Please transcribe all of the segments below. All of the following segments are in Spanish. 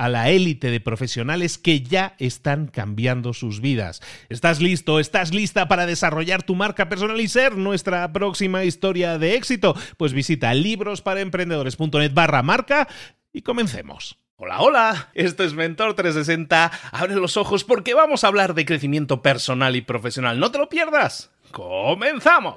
a la élite de profesionales que ya están cambiando sus vidas. ¿Estás listo? ¿Estás lista para desarrollar tu marca personal y ser nuestra próxima historia de éxito? Pues visita librosparaemprendedores.net barra marca y comencemos. Hola, hola, esto es Mentor 360. Abre los ojos porque vamos a hablar de crecimiento personal y profesional. No te lo pierdas. ¡Comenzamos!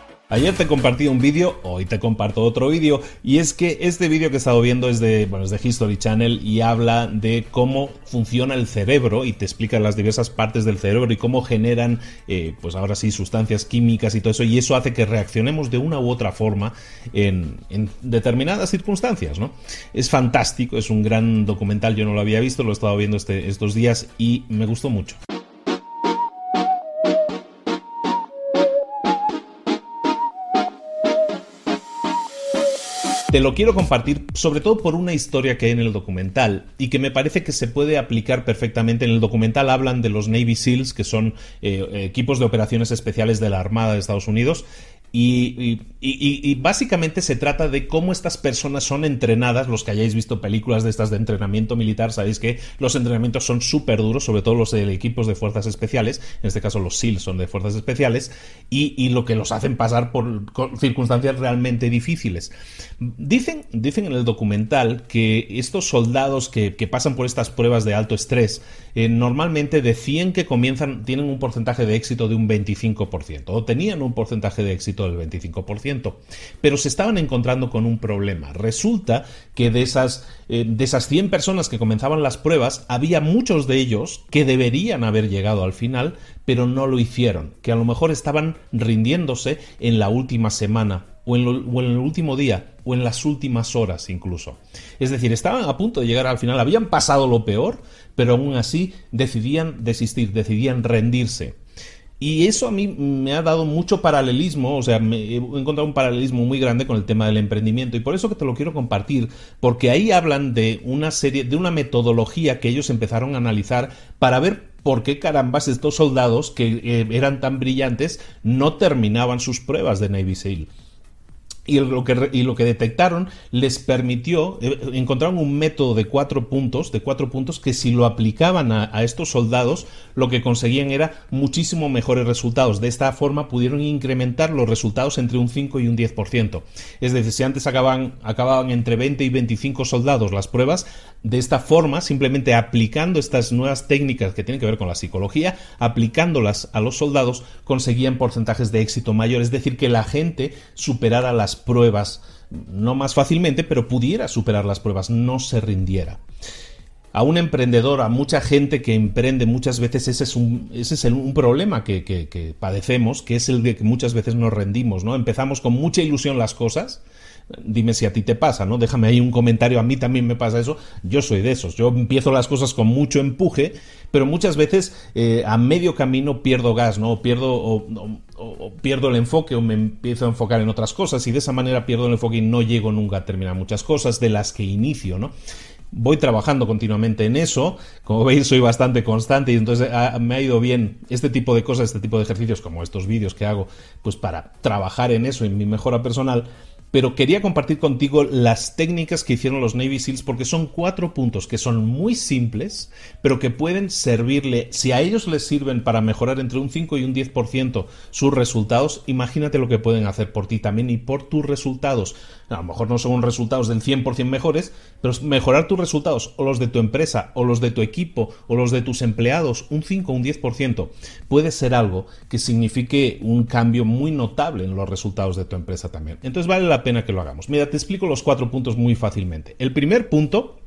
Ayer te compartí un vídeo, hoy te comparto otro vídeo, y es que este vídeo que he estado viendo es de, bueno, es de History Channel y habla de cómo funciona el cerebro y te explica las diversas partes del cerebro y cómo generan, eh, pues ahora sí, sustancias químicas y todo eso, y eso hace que reaccionemos de una u otra forma en, determinadas circunstancias, ¿no? Es fantástico, es un gran documental, yo no lo había visto, lo he estado viendo este, estos días y me gustó mucho. Te lo quiero compartir sobre todo por una historia que hay en el documental y que me parece que se puede aplicar perfectamente. En el documental hablan de los Navy SEALs, que son eh, equipos de operaciones especiales de la Armada de Estados Unidos, Y, básicamente se trata de cómo estas personas son entrenadas. Los que hayáis visto películas de estas de entrenamiento militar, sabéis que los entrenamientos son súper duros, sobre todo los de equipos de fuerzas especiales. En este caso, los SEAL son de fuerzas especiales. Y, lo que los hacen pasar por circunstancias realmente difíciles. Dicen, dicen en el documental que estos soldados que, pasan por estas pruebas de alto estrés, eh, normalmente de 100 que comienzan, tienen un porcentaje de éxito de un 25%, o tenían un porcentaje de éxito del 25%. Pero se estaban encontrando con un problema. Resulta que de esas, eh, de esas 100 personas que comenzaban las pruebas, había muchos de ellos que deberían haber llegado al final, pero no lo hicieron, que a lo mejor estaban rindiéndose en la última semana o en, el último día o en las últimas horas incluso. Es decir, estaban a punto de llegar al final, habían pasado lo peor, pero aún así decidían desistir, decidían rendirse. Y eso a mí me ha dado mucho paralelismo, o sea, me he encontrado un paralelismo muy grande con el tema del emprendimiento y por eso que te lo quiero compartir, porque ahí hablan de una serie, de una metodología que ellos empezaron a analizar para ver por qué carambas estos soldados que eh, eran tan brillantes no terminaban sus pruebas de Navy SEAL y lo, que, y lo que detectaron les permitió, eh, encontraron un método de cuatro puntos, de cuatro puntos que si lo aplicaban a, estos soldados, lo que conseguían era muchísimo mejores resultados. De esta forma pudieron incrementar los resultados entre un 5 y un 10%. Es decir, si antes acababan, acababan entre 20 y 25 soldados las pruebas, de esta forma, simplemente aplicando estas nuevas técnicas que tienen que ver con la psicología, aplicándolas a los soldados, conseguían porcentajes de éxito mayores, es decir, que la gente superara las pruebas, no más fácilmente, pero pudiera superar las pruebas, no se rindiera. A un emprendedor, a mucha gente que emprende, muchas veces ese es un, ese es un problema que, que padecemos, que es el de que muchas veces nos rendimos, ¿no? Empezamos con mucha ilusión las cosas, Dime si a ti te pasa, ¿no? Déjame ahí un comentario, a mí también me pasa eso. Yo soy de esos. Yo empiezo las cosas con mucho empuje, pero muchas veces eh, a medio camino pierdo gas, ¿no? pierdo, o, pierdo el enfoque o me empiezo a enfocar en otras cosas y de esa manera pierdo el enfoque y no llego nunca a terminar muchas cosas de las que inicio, ¿no? voy trabajando continuamente en eso. Como veis, soy bastante constante y entonces ah, me ha ido bien este tipo de cosas, este tipo de ejercicios, como estos vídeos que hago, pues para trabajar en eso, en mi mejora personal pero quería compartir contigo las técnicas que hicieron los Navy SEALs porque son cuatro puntos que son muy simples, pero que pueden servirle, si a ellos les sirven para mejorar entre un 5 y un 10% sus resultados, imagínate lo que pueden hacer por ti también y por tus resultados. A lo mejor no son resultados del 100% mejores, pero mejorar tus resultados o los de tu empresa o los de tu equipo o los de tus empleados un 5 o un 10% puede ser algo que signifique un cambio muy notable en los resultados de tu empresa también. Entonces vale la pena que lo hagamos. Mira, te explico los cuatro puntos muy fácilmente. El primer punto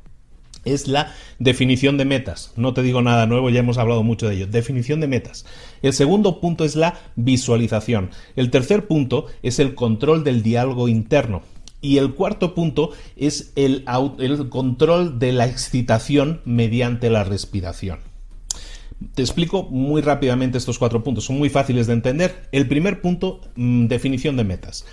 es la definición de metas. No te digo nada nuevo, ya hemos hablado mucho de ello. Definición de metas. El segundo punto es la visualización. El tercer punto es el control del diálogo interno. Y el cuarto punto es el, control de la excitación mediante la respiración. Te explico muy rápidamente estos cuatro puntos, son muy fáciles de entender. El primer punto, mm, definición de metas.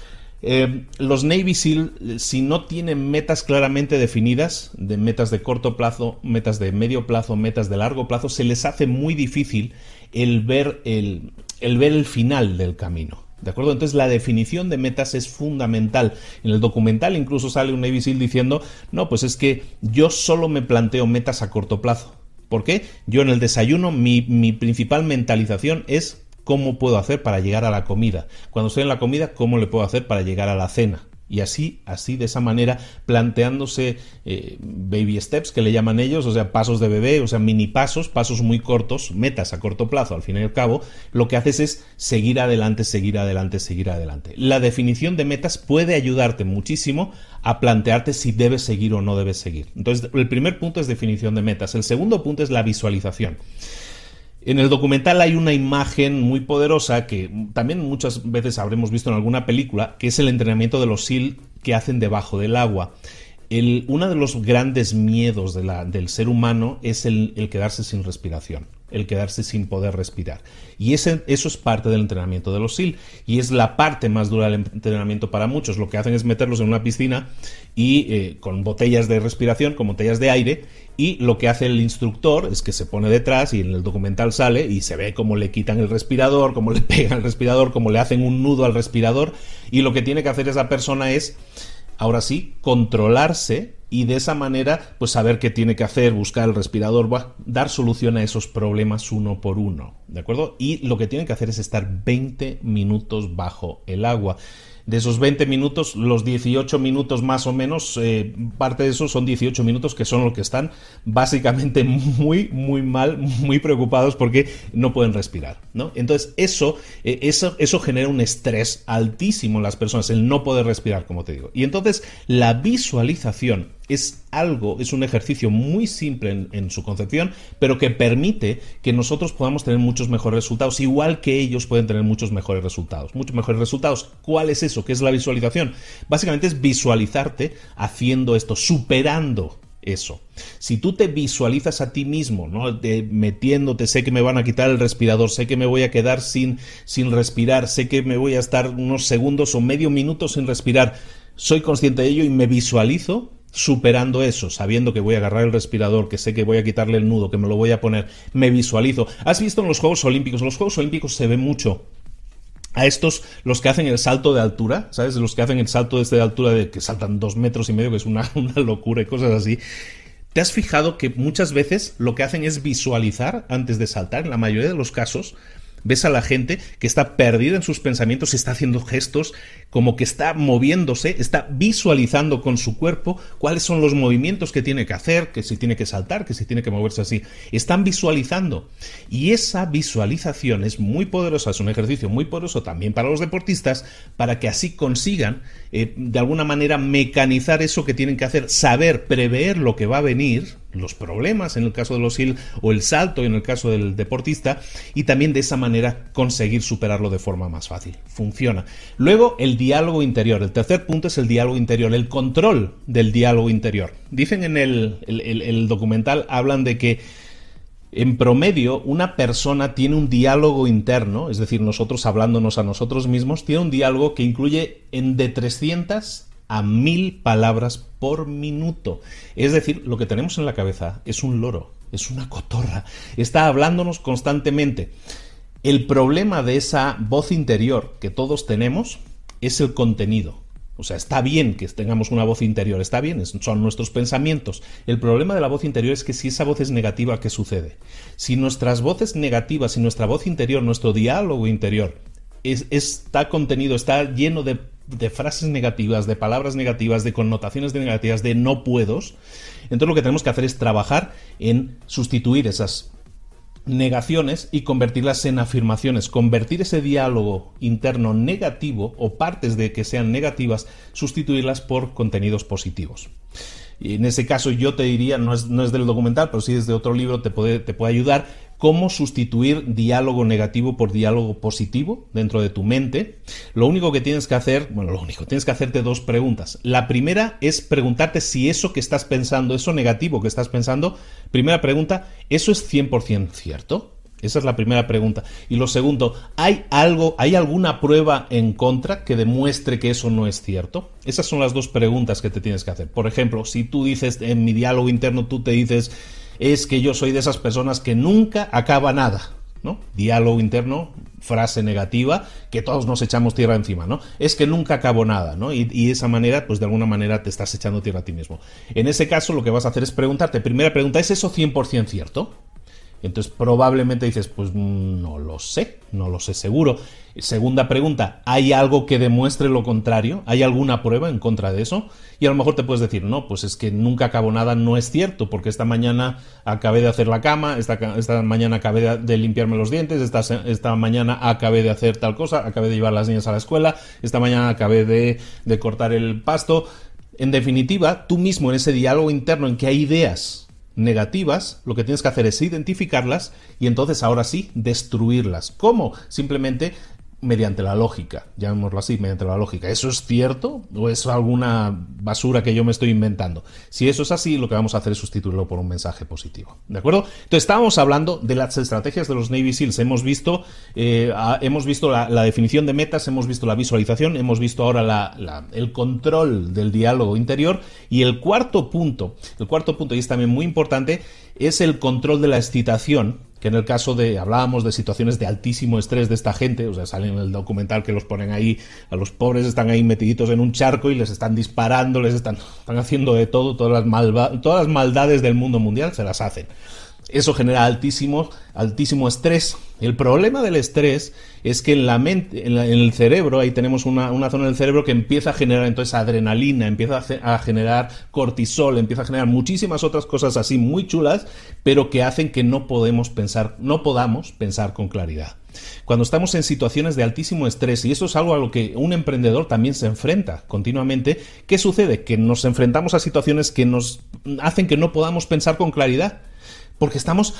Eh, los Navy SEAL, si no tienen metas claramente definidas, de metas de corto plazo, metas de medio plazo, metas de largo plazo, se les hace muy difícil el ver el, el ver el final del camino. ¿De acuerdo? Entonces la definición de metas es fundamental. En el documental incluso sale un Navy SEAL diciendo, no, pues es que yo solo me planteo metas a corto plazo. ¿Por qué? Yo en el desayuno mi, mi principal mentalización es cómo puedo hacer para llegar a la comida. Cuando estoy en la comida, cómo le puedo hacer para llegar a la cena. Y así, así de esa manera, planteándose eh, baby steps, que le llaman ellos, o sea, pasos de bebé, o sea, mini pasos, pasos muy cortos, metas a corto plazo, al fin y al cabo, lo que haces es seguir adelante, seguir adelante, seguir adelante. La definición de metas puede ayudarte muchísimo a plantearte si debes seguir o no debes seguir. Entonces, el primer punto es definición de metas. El segundo punto es la visualización. En el documental hay una imagen muy poderosa que también muchas veces habremos visto en alguna película, que es el entrenamiento de los SEAL que hacen debajo del agua. uno de los grandes miedos del ser humano es el, quedarse sin respiración. el quedarse sin poder respirar. Y ese, eso es parte del entrenamiento de los SEAL y es la parte más dura del entrenamiento para muchos. Lo que hacen es meterlos en una piscina y eh, con botellas de respiración, con botellas de aire y lo que hace el instructor es que se pone detrás y en el documental sale y se ve cómo le quitan el respirador, cómo le pegan el respirador, cómo le hacen un nudo al respirador y lo que tiene que hacer esa persona es ahora sí, controlarse y de esa manera, pues saber qué tiene que hacer, buscar el respirador, dar solución a esos problemas uno por uno, ¿de acuerdo? Y lo que tiene que hacer es estar 20 minutos bajo el agua de esos 20 minutos, los 18 minutos más o menos, eh, parte de esos son 18 minutos que son los que están básicamente muy, muy mal, muy preocupados porque no pueden respirar, ¿no? Entonces, eso, eh, eso, eso genera un estrés altísimo en las personas, el no poder respirar, como te digo. Y entonces, la visualización es algo, es un ejercicio muy simple en, su concepción, pero que permite que nosotros podamos tener muchos mejores resultados, igual que ellos pueden tener muchos mejores resultados. Muchos mejores resultados. ¿Cuál es eso? ¿Qué es la visualización? Básicamente es visualizarte haciendo esto, superando eso. Si tú te visualizas a ti mismo, ¿no? Metiéndote, sé que me van a quitar el respirador, sé que me voy a quedar sin, sin respirar, sé que me voy a estar unos segundos o medio minuto sin respirar, soy consciente de ello y me visualizo superando eso, sabiendo que voy a agarrar el respirador, que sé que voy a quitarle el nudo, que me lo voy a poner, me visualizo. ¿Has visto en los Juegos Olímpicos? En los Juegos Olímpicos se ve mucho a estos, los que hacen el salto de altura, ¿sabes? Los que hacen el salto desde de altura de que saltan dos metros y medio, que es una, una locura y cosas así. ¿Te has fijado que muchas veces lo que hacen es visualizar antes de saltar? En la mayoría de los casos, ves a la gente que está perdida en sus pensamientos, está haciendo gestos, como que está moviéndose, está visualizando con su cuerpo cuáles son los movimientos que tiene que hacer, que si tiene que saltar, que si tiene que moverse así. Están visualizando. Y esa visualización es muy poderosa, es un ejercicio muy poderoso también para los deportistas, para que así consigan eh, de alguna manera mecanizar eso que tienen que hacer, saber, prever lo que va a venir, los problemas en el caso de los SIL o el salto en el caso del deportista y también de esa manera conseguir superarlo de forma más fácil. Funciona. Luego el diálogo interior. El tercer punto es el diálogo interior, el control del diálogo interior. Dicen en el, el documental, hablan de que en promedio una persona tiene un diálogo interno, es decir, nosotros hablándonos a nosotros mismos, tiene un diálogo que incluye en de 300 a mil palabras por minuto. Es decir, lo que tenemos en la cabeza es un loro, es una cotorra, está hablándonos constantemente. El problema de esa voz interior que todos tenemos es el contenido. O sea, está bien que tengamos una voz interior, está bien, son nuestros pensamientos. El problema de la voz interior es que si esa voz es negativa, ¿qué sucede? Si nuestras voces negativas, si nuestra voz interior, nuestro diálogo interior está contenido, está lleno de de frases negativas, de palabras negativas, de connotaciones negativas, de no puedos, entonces lo que tenemos que hacer es trabajar en sustituir esas negaciones y convertirlas en afirmaciones, convertir ese diálogo interno negativo o partes de que sean negativas, sustituirlas por contenidos positivos. Y en ese caso yo te diría, no es, no es del documental, pero sí desde otro libro te puede, te puede ayudar, cómo sustituir diálogo negativo por diálogo positivo dentro de tu mente. Lo único que tienes que hacer, bueno, lo único, tienes que hacerte dos preguntas. La primera es preguntarte si eso que estás pensando, eso negativo que estás pensando, primera pregunta, ¿eso es 100% cierto? Esa es la primera pregunta. Y lo segundo, ¿hay algo, hay alguna prueba en contra que demuestre que eso no es cierto? Esas son las dos preguntas que te tienes que hacer. Por ejemplo, si tú dices en mi diálogo interno, tú te dices, es que yo soy de esas personas que nunca acaba nada. ¿no? Diálogo interno, frase negativa, que todos nos echamos tierra encima, ¿no? Es que nunca acabo nada, ¿no? Y, y, de esa manera, pues de alguna manera te estás echando tierra a ti mismo. En ese caso, lo que vas a hacer es preguntarte, primera pregunta, ¿es eso 100% cierto? Entonces probablemente dices, pues no lo sé, no lo sé seguro. Segunda pregunta, ¿hay algo que demuestre lo contrario? ¿Hay alguna prueba en contra de eso? Y a lo mejor te puedes decir, no, pues es que nunca acabo nada, no es cierto, porque esta mañana acabé de hacer la cama, esta, esta mañana acabé de, limpiarme los dientes, esta, esta, mañana acabé de hacer tal cosa, acabé de llevar a las niñas a la escuela, esta mañana acabé de, de cortar el pasto. En definitiva, tú mismo en ese diálogo interno en que hay ideas negativas, lo que tienes que hacer es identificarlas y entonces ahora sí destruirlas. ¿Cómo? Simplemente mediante la lógica, llamémoslo así, mediante la lógica. ¿Eso es cierto o es alguna basura que yo me estoy inventando? Si eso es así, lo que vamos a hacer es sustituirlo por un mensaje positivo. ¿De acuerdo? Entonces estábamos hablando de las estrategias de los Navy SEALs. Hemos visto, eh, hemos visto la, definición de metas, hemos visto la visualización, hemos visto ahora el control del diálogo interior y el cuarto punto, el cuarto punto, y es también muy importante, es el control de la excitación que en el caso de, hablábamos de situaciones de altísimo estrés de esta gente, o sea, sale en el documental que los ponen ahí, a los pobres están ahí metiditos en un charco y les están disparando, les están, están haciendo de todo, todas las, todas las maldades del mundo mundial se las hacen. Eso genera altísimo, altísimo estrés. El problema del estrés es que en la mente, en, el cerebro, ahí tenemos una, zona del cerebro que empieza a generar entonces adrenalina, empieza a, generar cortisol, empieza a generar muchísimas otras cosas así muy chulas, pero que hacen que no podemos pensar, no podamos pensar con claridad. Cuando estamos en situaciones de altísimo estrés, y eso es algo a lo que un emprendedor también se enfrenta continuamente, ¿qué sucede? Que nos enfrentamos a situaciones que nos hacen que no podamos pensar con claridad porque estamos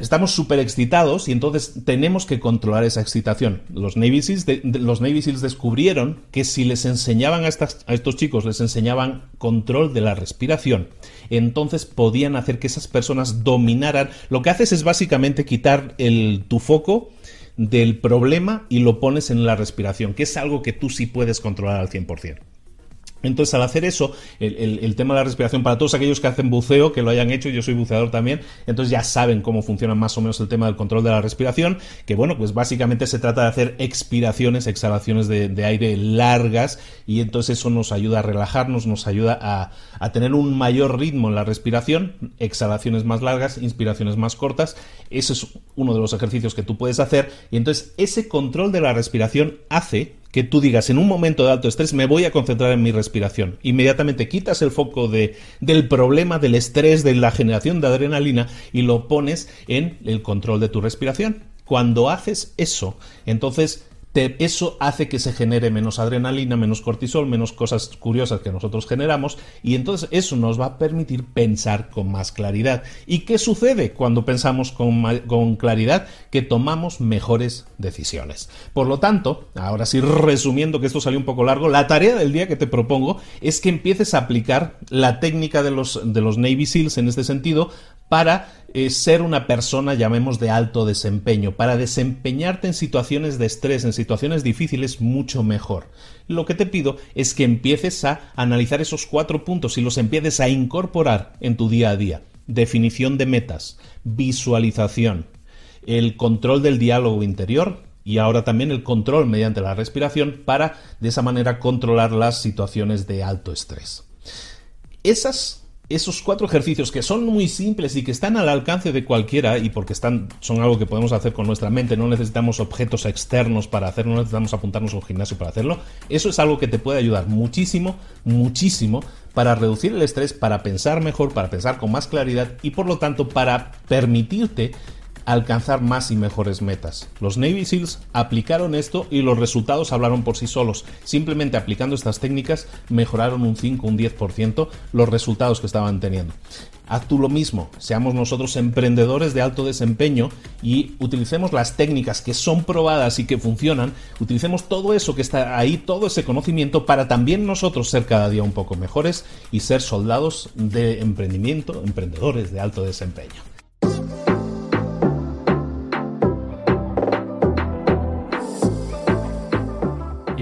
estamos súper excitados y entonces tenemos que controlar esa excitación. Los Navy, Seals los descubrieron que si les enseñaban a, a estos chicos, les enseñaban control de la respiración, entonces podían hacer que esas personas dominaran. Lo que haces es básicamente quitar el, tu foco del problema y lo pones en la respiración, que es algo que tú sí puedes controlar al 100%. Entonces, al hacer eso, el, tema de la respiración, para todos aquellos que hacen buceo, que lo hayan hecho, yo soy buceador también, entonces ya saben cómo funciona más o menos el tema del control de la respiración, que bueno, pues básicamente se trata de hacer expiraciones, exhalaciones de, aire largas, y entonces eso nos ayuda a relajarnos, nos ayuda a, a tener un mayor ritmo en la respiración, exhalaciones más largas, inspiraciones más cortas, eso es uno de los ejercicios que tú puedes hacer, y entonces ese control de la respiración hace que tú digas en un momento de alto estrés me voy a concentrar en mi respiración. Inmediatamente quitas el foco de, del problema, del estrés, de la generación de adrenalina y lo pones en el control de tu respiración. Cuando haces eso, entonces eso hace que se genere menos adrenalina, menos cortisol, menos cosas curiosas que nosotros generamos y entonces eso nos va a permitir pensar con más claridad. ¿Y qué sucede cuando pensamos con, con claridad? Que tomamos mejores decisiones. Por lo tanto, ahora sí resumiendo que esto salió un poco largo, la tarea del día que te propongo es que empieces a aplicar la técnica de los, de los Navy SEALs en este sentido para eh, ser una persona, llamemos, de alto desempeño, para desempeñarte en situaciones de estrés, en situaciones difíciles, mucho mejor. Lo que te pido es que empieces a analizar esos cuatro puntos y los empieces a incorporar en tu día a día. Definición de metas, visualización, el control del diálogo interior, y ahora también el control mediante la respiración para de esa manera controlar las situaciones de alto estrés. Esas esos cuatro ejercicios que son muy simples y que están al alcance de cualquiera y porque están, son algo que podemos hacer con nuestra mente, no necesitamos objetos externos para hacerlo, no necesitamos apuntarnos a un gimnasio para hacerlo, eso es algo que te puede ayudar muchísimo, muchísimo para reducir el estrés, para pensar mejor, para pensar con más claridad y por lo tanto para permitirte alcanzar más y mejores metas. Los Navy SEALs aplicaron esto y los resultados hablaron por sí solos. Simplemente aplicando estas técnicas mejoraron un 5, un 10% los resultados que estaban teniendo. Haz tú lo mismo, seamos nosotros emprendedores de alto desempeño y utilicemos las técnicas que son probadas y que funcionan, utilicemos todo eso que está ahí, todo ese conocimiento para también nosotros ser cada día un poco mejores y ser soldados de emprendimiento, emprendedores de alto desempeño.